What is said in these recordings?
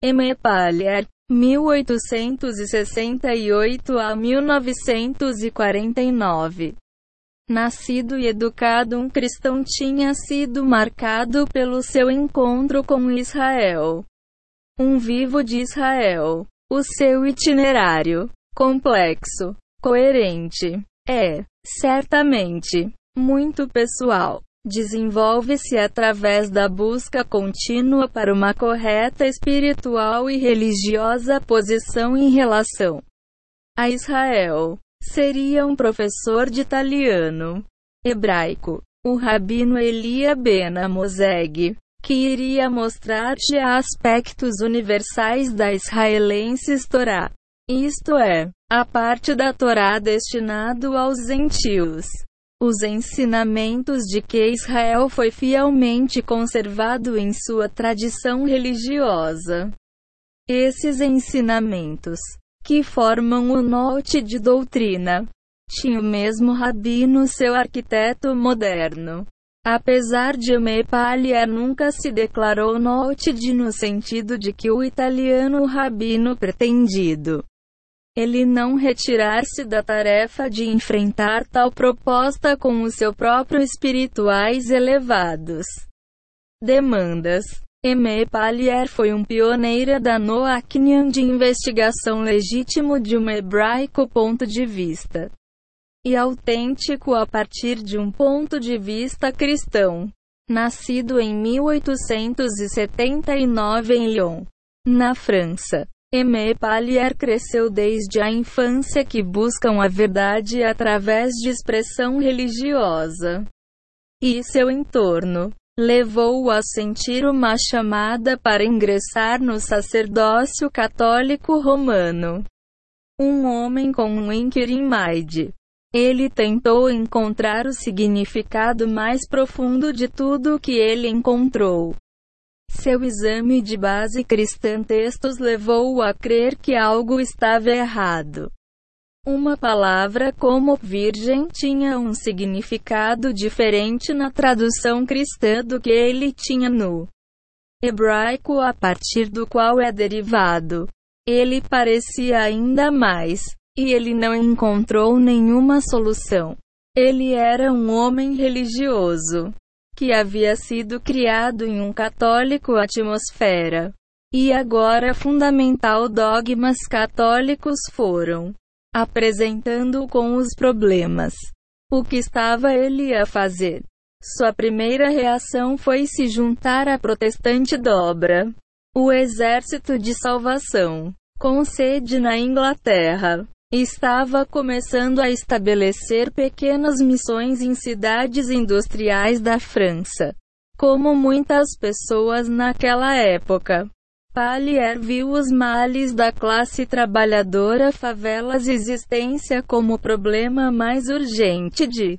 M. Pallier, 1868 a 1949. Nascido e educado um cristão tinha sido marcado pelo seu encontro com Israel. Um vivo de Israel. O seu itinerário, complexo, coerente, é, certamente, muito pessoal. Desenvolve-se através da busca contínua para uma correta espiritual e religiosa posição em relação a Israel. Seria um professor de italiano, hebraico, o rabino Elia Ben Amozeg, que iria mostrar-te aspectos universais da israelenses Torá. Isto é, a parte da Torá destinado aos gentios. Os ensinamentos de que Israel foi fielmente conservado em sua tradição religiosa. Esses ensinamentos, que formam o norte de doutrina, tinha o mesmo rabino seu arquiteto moderno. Apesar de Mepalier nunca se declarou de no sentido de que o italiano rabino pretendido ele não retirar-se da tarefa de enfrentar tal proposta com o seu próprio espirituais elevados demandas. M. Pallier foi um pioneiro da Noachnian de investigação legítimo de um hebraico ponto de vista e autêntico a partir de um ponto de vista cristão. Nascido em 1879 em Lyon, na França, Aimé Pallier cresceu desde a infância que buscam a verdade através de expressão religiosa. E seu entorno levou-o a sentir uma chamada para ingressar no sacerdócio católico romano. Um homem com um inquiry mind. Ele tentou encontrar o significado mais profundo de tudo o que ele encontrou. Seu exame de base cristã textos levou-o a crer que algo estava errado. Uma palavra como virgem tinha um significado diferente na tradução cristã do que ele tinha no hebraico a partir do qual é derivado. Ele parecia ainda mais, e ele não encontrou nenhuma solução. Ele era um homem religioso que havia sido criado em um católico atmosfera. E agora fundamental dogmas católicos foram apresentando com os problemas. O que estava ele a fazer? Sua primeira reação foi se juntar à protestante dobra, o Exército de Salvação, com sede na Inglaterra. Estava começando a estabelecer pequenas missões em cidades industriais da França. Como muitas pessoas naquela época, Pallier viu os males da classe trabalhadora favelas existência como o problema mais urgente de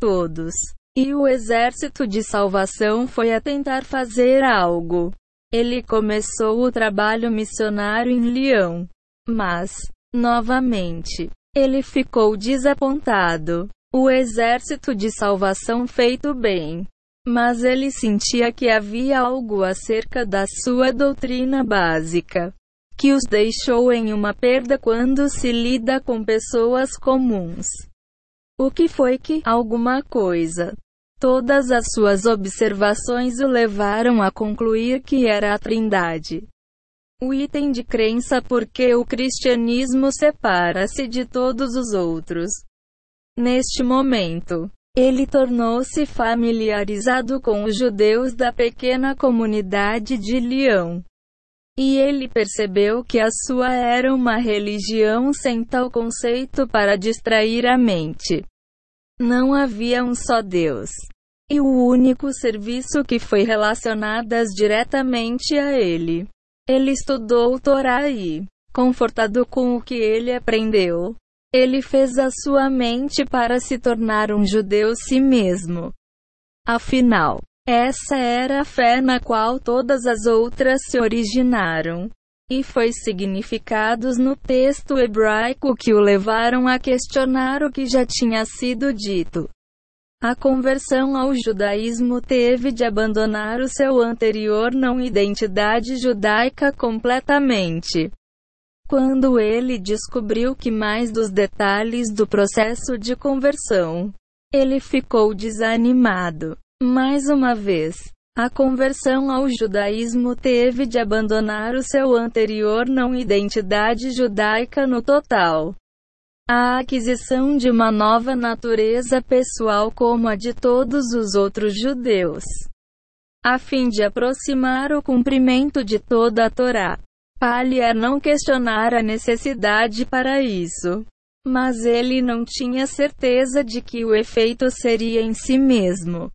todos. E o exército de salvação foi a tentar fazer algo. Ele começou o trabalho missionário em Lyon. Mas, Novamente, ele ficou desapontado. O exército de salvação feito bem. Mas ele sentia que havia algo acerca da sua doutrina básica que os deixou em uma perda quando se lida com pessoas comuns. O que foi que alguma coisa? Todas as suas observações o levaram a concluir que era a Trindade. O item de crença porque o cristianismo separa-se de todos os outros. Neste momento, ele tornou-se familiarizado com os judeus da pequena comunidade de Lyon. E ele percebeu que a sua era uma religião sem tal conceito para distrair a mente. Não havia um só Deus. E o único serviço que foi relacionadas diretamente a ele. Ele estudou o Torá e, confortado com o que ele aprendeu, ele fez a sua mente para se tornar um judeu si mesmo. Afinal, essa era a fé na qual todas as outras se originaram. E foi significados no texto hebraico que o levaram a questionar o que já tinha sido dito. A conversão ao judaísmo teve de abandonar o seu anterior não identidade judaica completamente. Quando ele descobriu que mais dos detalhes do processo de conversão, ele ficou desanimado. Mais uma vez, a conversão ao judaísmo teve de abandonar o seu anterior não identidade judaica no total. A aquisição de uma nova natureza pessoal como a de todos os outros judeus. A fim de aproximar o cumprimento de toda a Torá. Palier não questionar a necessidade para isso. Mas ele não tinha certeza de que o efeito seria em si mesmo.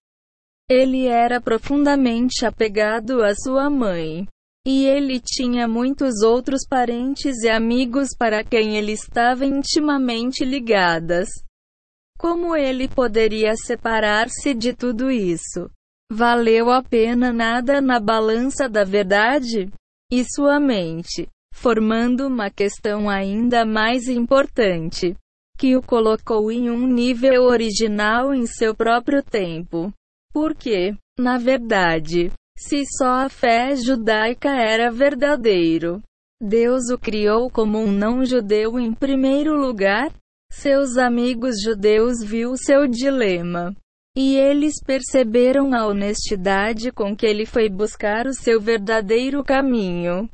Ele era profundamente apegado à sua mãe. E ele tinha muitos outros parentes e amigos para quem ele estava intimamente ligadas. Como ele poderia separar-se de tudo isso? Valeu a pena nada na balança da verdade? E sua mente, formando uma questão ainda mais importante, que o colocou em um nível original em seu próprio tempo. Porque, na verdade, se só a fé judaica era verdadeiro. Deus o criou como um não-judeu em primeiro lugar. Seus amigos judeus viu seu dilema. E eles perceberam a honestidade com que ele foi buscar o seu verdadeiro caminho.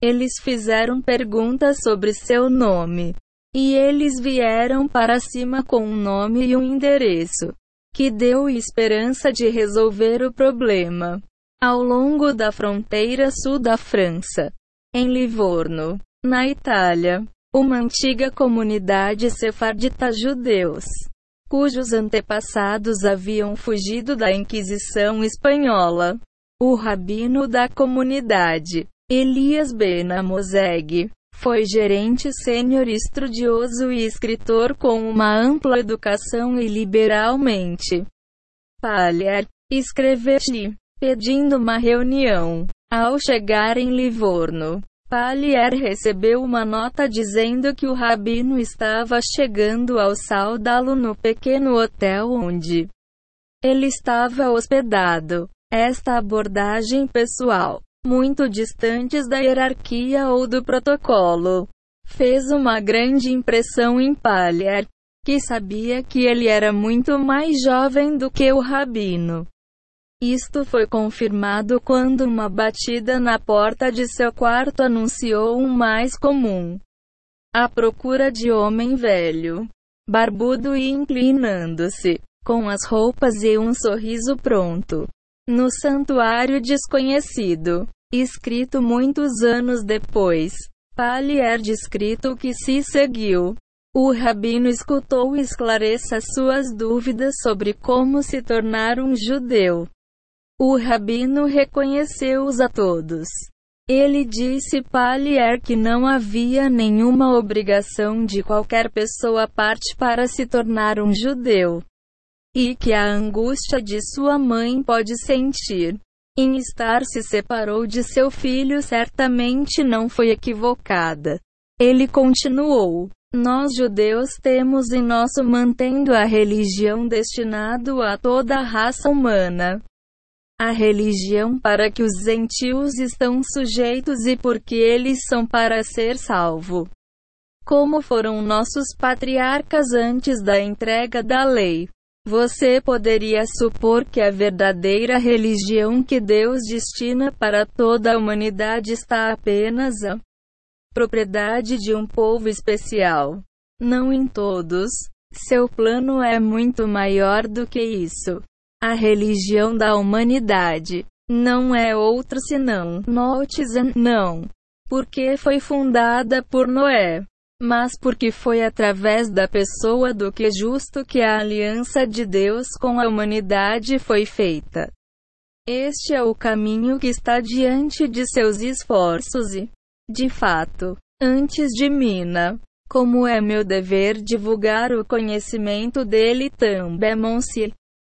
Eles fizeram perguntas sobre seu nome. E eles vieram para cima com um nome e um endereço, que deu esperança de resolver o problema. Ao longo da fronteira sul da França, em Livorno, na Itália, uma antiga comunidade sefardita judeus, cujos antepassados haviam fugido da Inquisição espanhola. O rabino da comunidade, Elias Ben Amozeg, foi gerente sênior estudioso e escritor com uma ampla educação e liberalmente. Palher, escreveu-lhe pedindo uma reunião. Ao chegar em Livorno, Palier recebeu uma nota dizendo que o rabino estava chegando ao saudá-lo no pequeno hotel onde ele estava hospedado. Esta abordagem pessoal, muito distantes da hierarquia ou do protocolo, fez uma grande impressão em Palier, que sabia que ele era muito mais jovem do que o rabino. Isto foi confirmado quando uma batida na porta de seu quarto anunciou um mais comum. A procura de homem velho, barbudo e inclinando-se, com as roupas e um sorriso pronto. No santuário desconhecido, escrito muitos anos depois, Palier descrito que se seguiu. O rabino escutou e esclareça suas dúvidas sobre como se tornar um judeu. O rabino reconheceu-os a todos. Ele disse Palier que não havia nenhuma obrigação de qualquer pessoa parte para se tornar um judeu. E que a angústia de sua mãe pode sentir em estar se separou de seu filho certamente não foi equivocada. Ele continuou. Nós judeus temos em nosso mantendo a religião destinado a toda a raça humana a religião para que os gentios estão sujeitos e porque eles são para ser salvo. Como foram nossos patriarcas antes da entrega da lei. Você poderia supor que a verdadeira religião que Deus destina para toda a humanidade está apenas a propriedade de um povo especial. Não em todos. Seu plano é muito maior do que isso. A religião da humanidade não é outra senão Notizan, não. Porque foi fundada por Noé, mas porque foi através da pessoa do que justo que a aliança de Deus com a humanidade foi feita. Este é o caminho que está diante de seus esforços e, de fato, antes de Mina, como é meu dever divulgar o conhecimento dele também,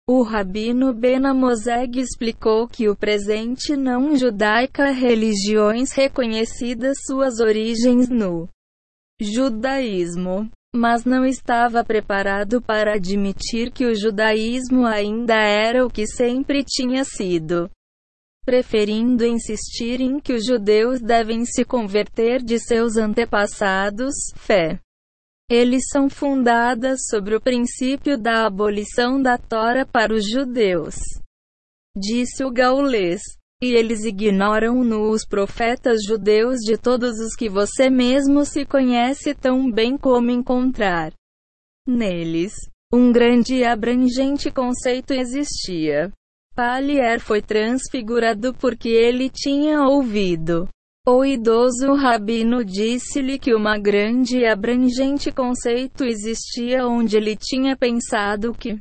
o rabino Benamozeg explicou que o presente não judaica religiões reconhecidas suas origens no judaísmo, mas não estava preparado para admitir que o judaísmo ainda era o que sempre tinha sido. Preferindo insistir em que os judeus devem se converter de seus antepassados, fé. Eles são fundadas sobre o princípio da abolição da Tora para os judeus. Disse o gaulês. E eles ignoram-no os profetas judeus de todos os que você mesmo se conhece tão bem como encontrar. Neles, um grande e abrangente conceito existia. Palier foi transfigurado porque ele tinha ouvido. O idoso rabino disse-lhe que uma grande e abrangente conceito existia onde ele tinha pensado que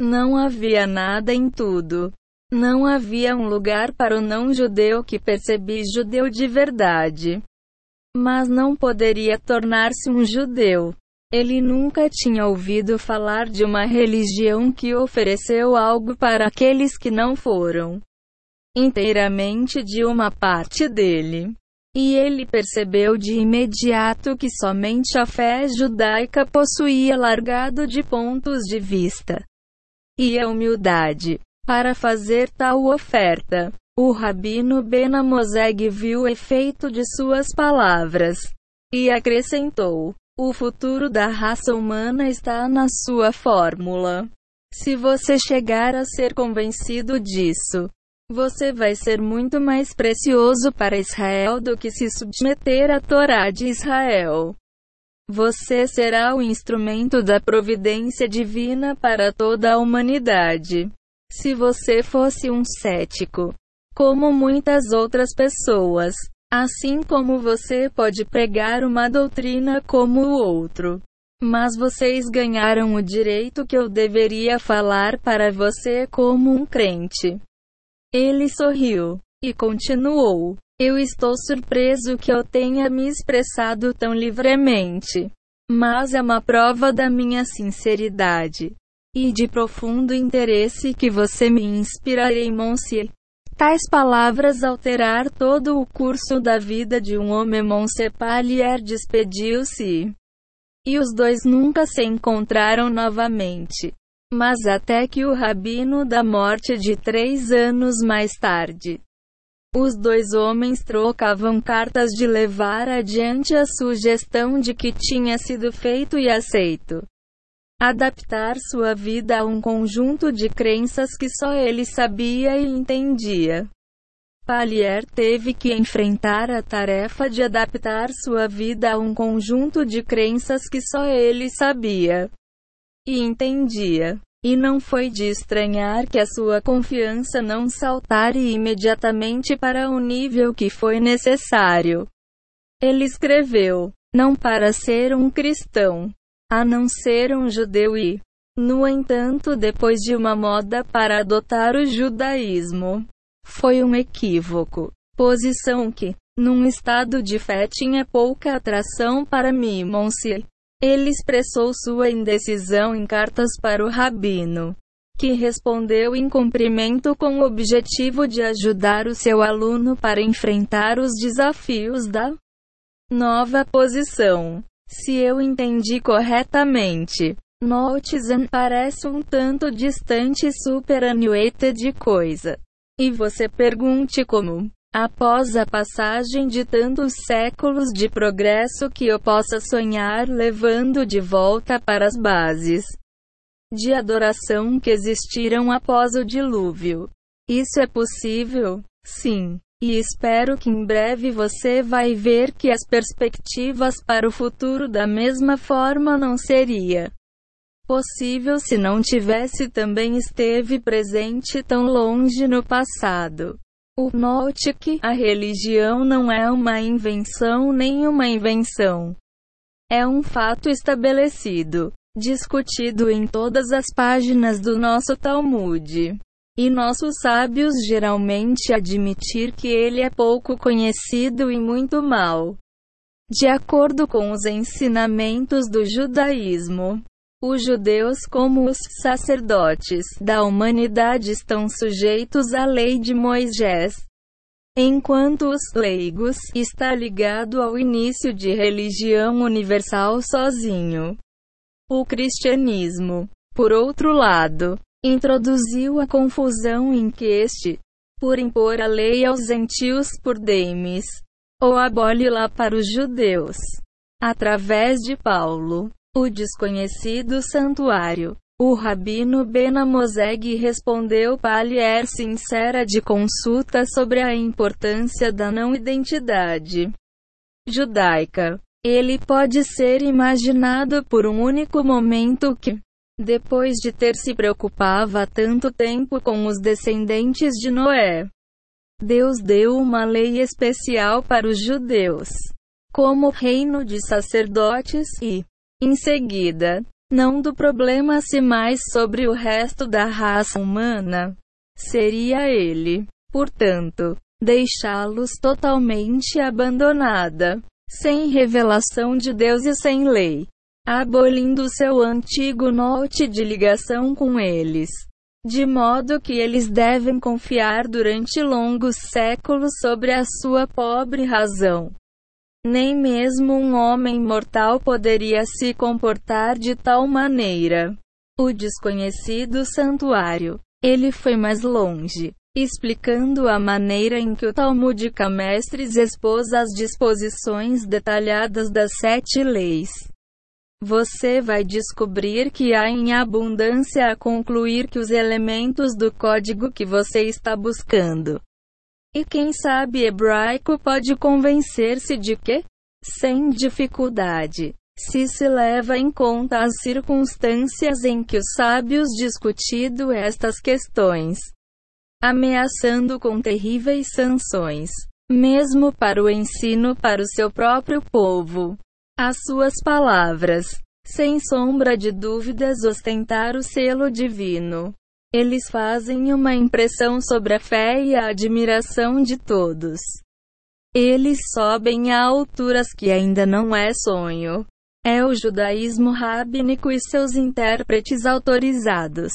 não havia nada em tudo. Não havia um lugar para o não-judeu que percebi judeu de verdade. Mas não poderia tornar-se um judeu. Ele nunca tinha ouvido falar de uma religião que ofereceu algo para aqueles que não foram inteiramente de uma parte dele. E ele percebeu de imediato que somente a fé judaica possuía largado de pontos de vista e a humildade para fazer tal oferta. O rabino Benamozeg viu o efeito de suas palavras e acrescentou: O futuro da raça humana está na sua fórmula. Se você chegar a ser convencido disso, você vai ser muito mais precioso para Israel do que se submeter à Torá de Israel. Você será o instrumento da providência divina para toda a humanidade. Se você fosse um cético, como muitas outras pessoas, assim como você pode pregar uma doutrina como o outro. Mas vocês ganharam o direito que eu deveria falar para você como um crente. Ele sorriu e continuou: Eu estou surpreso que eu tenha me expressado tão livremente. Mas é uma prova da minha sinceridade e de profundo interesse que você me inspirarei, Monsieur. Tais palavras alterar todo o curso da vida de um homem. Monsieur Palier despediu-se. E os dois nunca se encontraram novamente. Mas até que o rabino da morte de três anos mais tarde. Os dois homens trocavam cartas de levar adiante a sugestão de que tinha sido feito e aceito adaptar sua vida a um conjunto de crenças que só ele sabia e entendia. Palier teve que enfrentar a tarefa de adaptar sua vida a um conjunto de crenças que só ele sabia e entendia. E não foi de estranhar que a sua confiança não saltare imediatamente para o nível que foi necessário. Ele escreveu: Não para ser um cristão, a não ser um judeu e, no entanto, depois de uma moda para adotar o judaísmo, foi um equívoco. Posição que, num estado de fé, tinha pouca atração para mim, Monsieur. Ele expressou sua indecisão em cartas para o rabino, que respondeu em cumprimento com o objetivo de ajudar o seu aluno para enfrentar os desafios da nova posição. Se eu entendi corretamente, Notizan parece um tanto distante e superannuated de coisa. E você pergunte como, após a passagem de tantos séculos de progresso que eu possa sonhar levando de volta para as bases de adoração que existiram após o dilúvio. Isso é possível? Sim. E espero que em breve você vai ver que as perspectivas para o futuro da mesma forma não seria possível se não tivesse também esteve presente tão longe no passado. O note que a religião não é uma invenção nem uma invenção. É um fato estabelecido, discutido em todas as páginas do nosso Talmud. E nossos sábios geralmente admitir que ele é pouco conhecido e muito mal. De acordo com os ensinamentos do judaísmo, os judeus, como os sacerdotes da humanidade, estão sujeitos à lei de Moisés. enquanto os leigos está ligado ao início de religião universal sozinho. O cristianismo, por outro lado, introduziu a confusão em que este, por impor a lei aos gentios por demes, ou abole-la para os judeus. Através de Paulo, o desconhecido santuário, o rabino Benamozeg respondeu Palier sincera de consulta sobre a importância da não-identidade judaica. Ele pode ser imaginado por um único momento que, depois de ter se preocupava tanto tempo com os descendentes de Noé, Deus deu uma lei especial para os judeus, como reino de sacerdotes e, em seguida, não do problema-se mais sobre o resto da raça humana. Seria ele, portanto, deixá-los totalmente abandonada, sem revelação de Deus e sem lei, abolindo seu antigo note de ligação com eles. De modo que eles devem confiar durante longos séculos sobre a sua pobre razão. Nem mesmo um homem mortal poderia se comportar de tal maneira. O desconhecido santuário. Ele foi mais longe, explicando a maneira em que o Talmudica Mestres expôs as disposições detalhadas das sete leis. Você vai descobrir que há em abundância a concluir que os elementos do código que você está buscando e quem sabe hebraico pode convencer-se de que, sem dificuldade, se se leva em conta as circunstâncias em que os sábios discutido estas questões, ameaçando com terríveis sanções, mesmo para o ensino para o seu próprio povo. As suas palavras, sem sombra de dúvidas, ostentar o selo divino. Eles fazem uma impressão sobre a fé e a admiração de todos. Eles sobem a alturas que ainda não é sonho. É o judaísmo rabínico e seus intérpretes autorizados.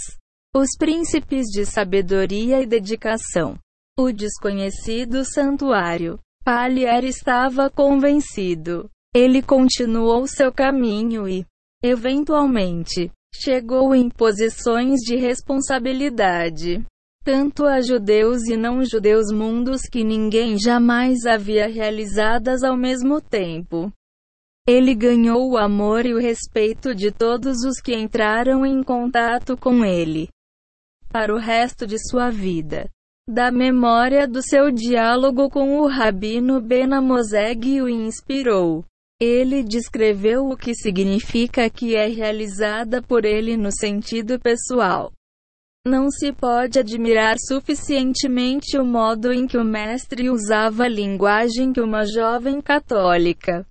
Os príncipes de sabedoria e dedicação. O desconhecido santuário. Palier estava convencido. Ele continuou seu caminho e, eventualmente, chegou em posições de responsabilidade, tanto a judeus e não judeus mundos que ninguém jamais havia realizadas ao mesmo tempo. Ele ganhou o amor e o respeito de todos os que entraram em contato com ele. Para o resto de sua vida. Da memória do seu diálogo com o rabino Benamozeg o inspirou. Ele descreveu o que significa que é realizada por ele no sentido pessoal. Não se pode admirar suficientemente o modo em que o mestre usava a linguagem que uma jovem católica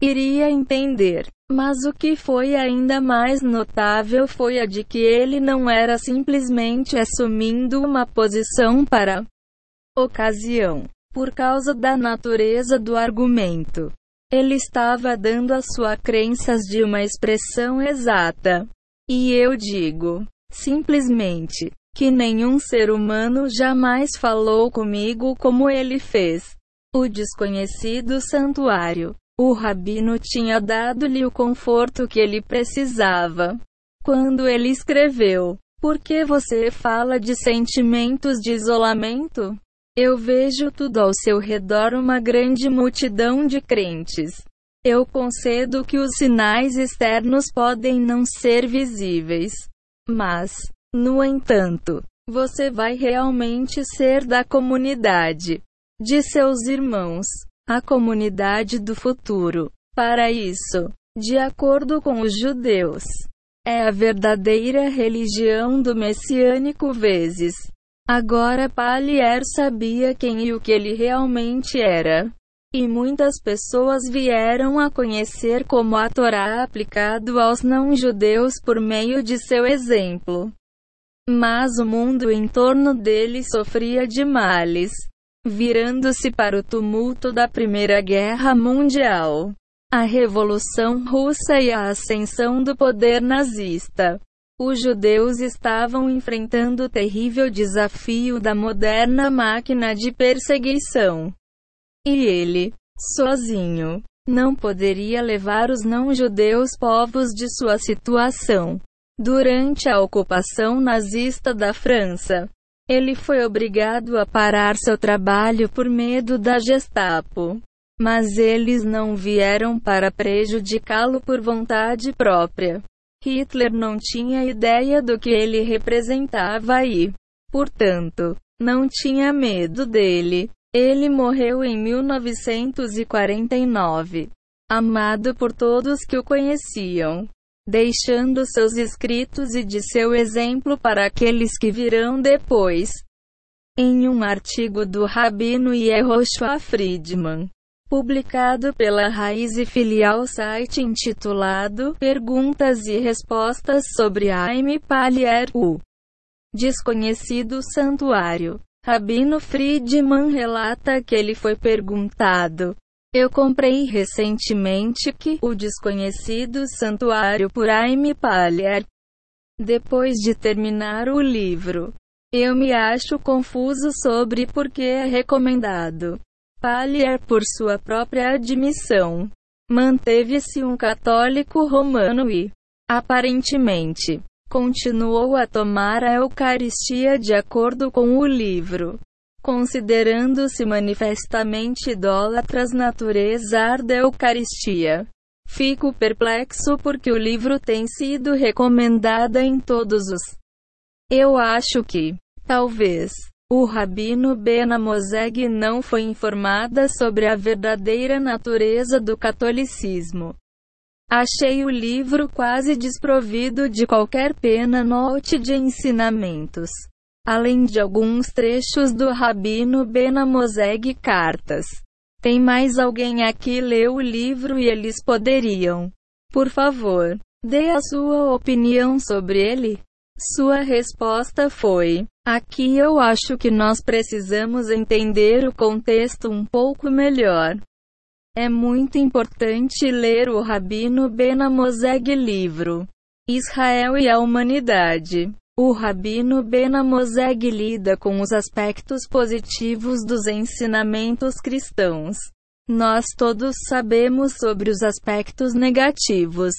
iria entender. Mas o que foi ainda mais notável foi a de que ele não era simplesmente assumindo uma posição para ocasião, por causa da natureza do argumento. Ele estava dando a sua crenças de uma expressão exata. E eu digo, simplesmente, que nenhum ser humano jamais falou comigo como ele fez. O desconhecido santuário. O rabino tinha dado-lhe o conforto que ele precisava. Quando ele escreveu: Por que você fala de sentimentos de isolamento? Eu vejo tudo ao seu redor uma grande multidão de crentes. Eu concedo que os sinais externos podem não ser visíveis. Mas, no entanto, você vai realmente ser da comunidade de seus irmãos, a comunidade do futuro. Para isso, de acordo com os judeus, é a verdadeira religião do messiânico vezes Agora Palier sabia quem e o que ele realmente era. E muitas pessoas vieram a conhecer como a Torá aplicado aos não-judeus por meio de seu exemplo. Mas o mundo em torno dele sofria de males, virando-se para o tumulto da Primeira Guerra Mundial, a Revolução Russa e a ascensão do poder nazista. Os judeus estavam enfrentando o terrível desafio da moderna máquina de perseguição. E ele, sozinho, não poderia levar os não-judeus povos de sua situação. Durante a ocupação nazista da França, ele foi obrigado a parar seu trabalho por medo da Gestapo. Mas eles não vieram para prejudicá-lo por vontade própria. Hitler não tinha ideia do que ele representava e, portanto, não tinha medo dele. Ele morreu em 1949, amado por todos que o conheciam, deixando seus escritos e de seu exemplo para aqueles que virão depois. Em um artigo do Rabino Yehoshua Friedman, publicado pela Raiz e Filial site intitulado Perguntas e Respostas sobre Aime Palier, o desconhecido santuário. Rabino Friedman relata que ele foi perguntado: Eu comprei recentemente que o desconhecido santuário por Aime Palier. Depois de terminar o livro, eu me acho confuso sobre por que é recomendado. Palier, por sua própria admissão, manteve-se um católico romano e, aparentemente, continuou a tomar a Eucaristia de acordo com o livro, considerando-se manifestamente idólatras natureza da Eucaristia. Fico perplexo porque o livro tem sido recomendado em todos os. Eu acho que, talvez, o rabino Bena Moseg não foi informada sobre a verdadeira natureza do catolicismo. Achei o livro quase desprovido de qualquer pena note de ensinamentos. Além de alguns trechos do Rabino Bena Moseg cartas. Tem mais alguém aqui leu o livro e eles poderiam. Por favor, dê a sua opinião sobre ele. Sua resposta foi: Aqui eu acho que nós precisamos entender o contexto um pouco melhor. É muito importante ler o Rabino Benamoseg livro Israel e a Humanidade. O Rabino Benamoseg lida com os aspectos positivos dos ensinamentos cristãos. Nós todos sabemos sobre os aspectos negativos.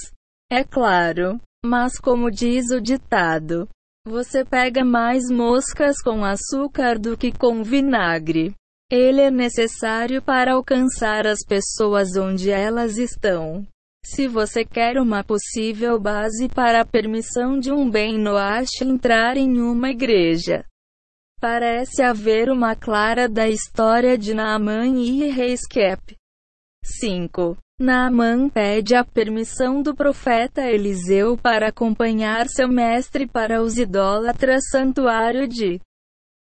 É claro. Mas como diz o ditado, você pega mais moscas com açúcar do que com vinagre. Ele é necessário para alcançar as pessoas onde elas estão. Se você quer uma possível base para a permissão de um bem Noash entrar em uma igreja, parece haver uma clara da história de Naaman e Reiskep. 5. Naamã pede a permissão do profeta Eliseu para acompanhar seu mestre para os idólatras santuário de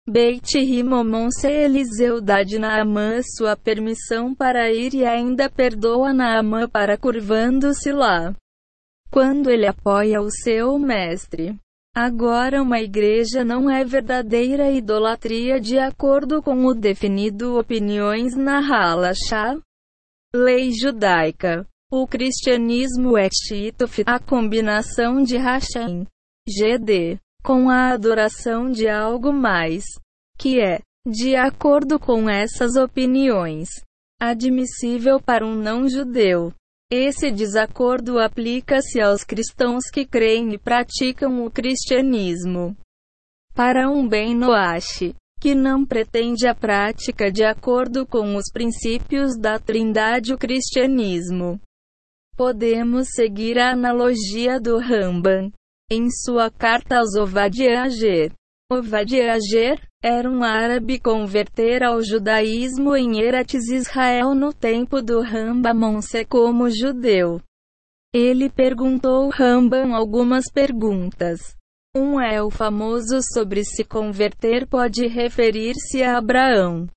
Beit Rimomon se Eliseu dá de Naamã sua permissão para ir e ainda perdoa Naamã para curvando-se lá. Quando ele apoia o seu mestre. Agora uma igreja não é verdadeira idolatria de acordo com o definido opiniões na Halachá. Lei judaica. O cristianismo é Titof, a combinação de Hashem, GD, com a adoração de algo mais, que é, de acordo com essas opiniões, admissível para um não-judeu. Esse desacordo aplica-se aos cristãos que creem e praticam o cristianismo. Para um bem Noashi, que não pretende a prática de acordo com os princípios da Trindade o cristianismo. Podemos seguir a analogia do Ramban em sua carta aos Ovadiager. Ovadiager era um árabe converter ao judaísmo em Eretz Israel no tempo do Rambam como judeu. Ele perguntou Rambam algumas perguntas. Um é o famoso sobre se converter pode referir-se a Abraão,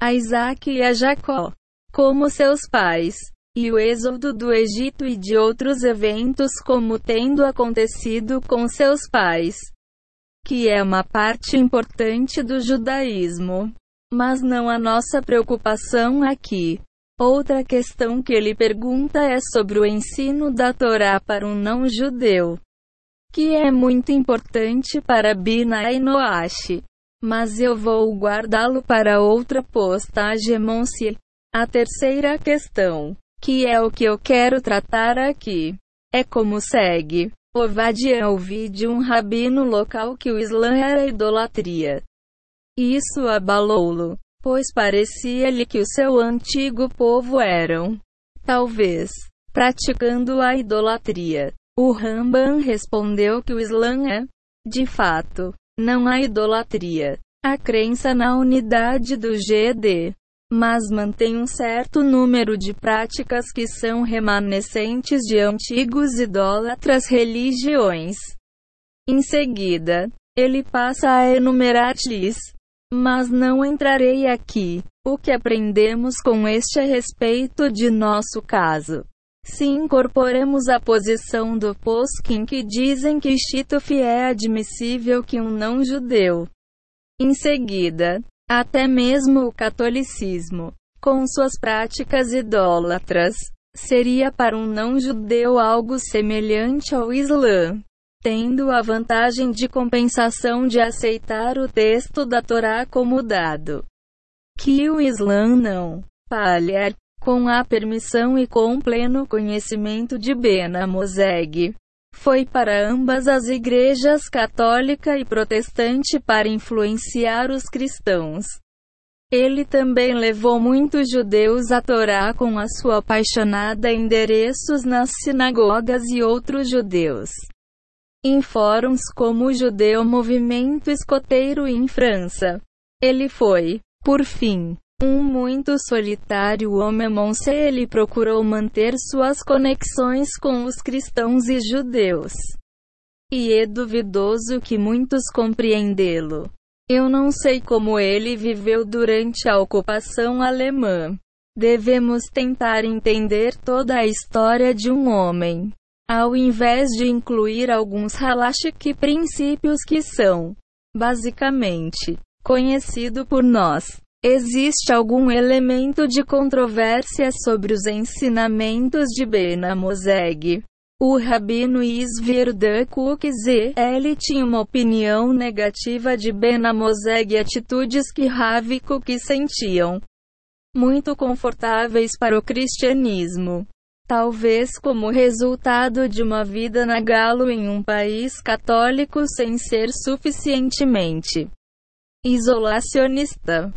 a Isaac e a Jacó, como seus pais, e o êxodo do Egito e de outros eventos como tendo acontecido com seus pais, que é uma parte importante do judaísmo. Mas não a nossa preocupação aqui. Outra questão que ele pergunta é sobre o ensino da Torá para um não-judeu. Que é muito importante para Bina e Noashi. Mas eu vou guardá-lo para outra postagem, Monsi. A terceira questão, que é o que eu quero tratar aqui, é como segue. Ovadia ouvi de um rabino local que o Islã era idolatria. Isso abalou-lo, pois parecia-lhe que o seu antigo povo eram, talvez, praticando a idolatria. O Ramban respondeu que o Islã é, de fato, não a idolatria, a crença na unidade do GD, mas mantém um certo número de práticas que são remanescentes de antigos idólatras religiões. Em seguida, ele passa a enumerar-lhes, mas não entrarei aqui. O que aprendemos com este a respeito de nosso caso? Se incorporamos a posição do Poskin que dizem que Shituf é admissível que um não-judeu. Em seguida, até mesmo o catolicismo, com suas práticas idólatras, seria para um não-judeu algo semelhante ao Islã, tendo a vantagem de compensação de aceitar o texto da Torá como dado. Que o Islã não palha com a permissão e com pleno conhecimento de Bena Moseg. Foi para ambas as igrejas católica e protestante para influenciar os cristãos. Ele também levou muitos judeus a Torá com a sua apaixonada endereços nas sinagogas e outros judeus. Em fóruns como o Judeu Movimento Escoteiro em França. Ele foi, por fim, um muito solitário homem Monse ele procurou manter suas conexões com os cristãos e judeus. E é duvidoso que muitos compreendê-lo. Eu não sei como ele viveu durante a ocupação alemã. Devemos tentar entender toda a história de um homem, ao invés de incluir alguns halachik princípios que são, basicamente, conhecido por nós. Existe algum elemento de controvérsia sobre os ensinamentos de Bena Moseg. O rabino Isvir de Kukze, ele tinha uma opinião negativa de Bena Moseg e atitudes que Ravi Kuk sentiam muito confortáveis para o cristianismo. Talvez como resultado de uma vida na galo em um país católico sem ser suficientemente isolacionista.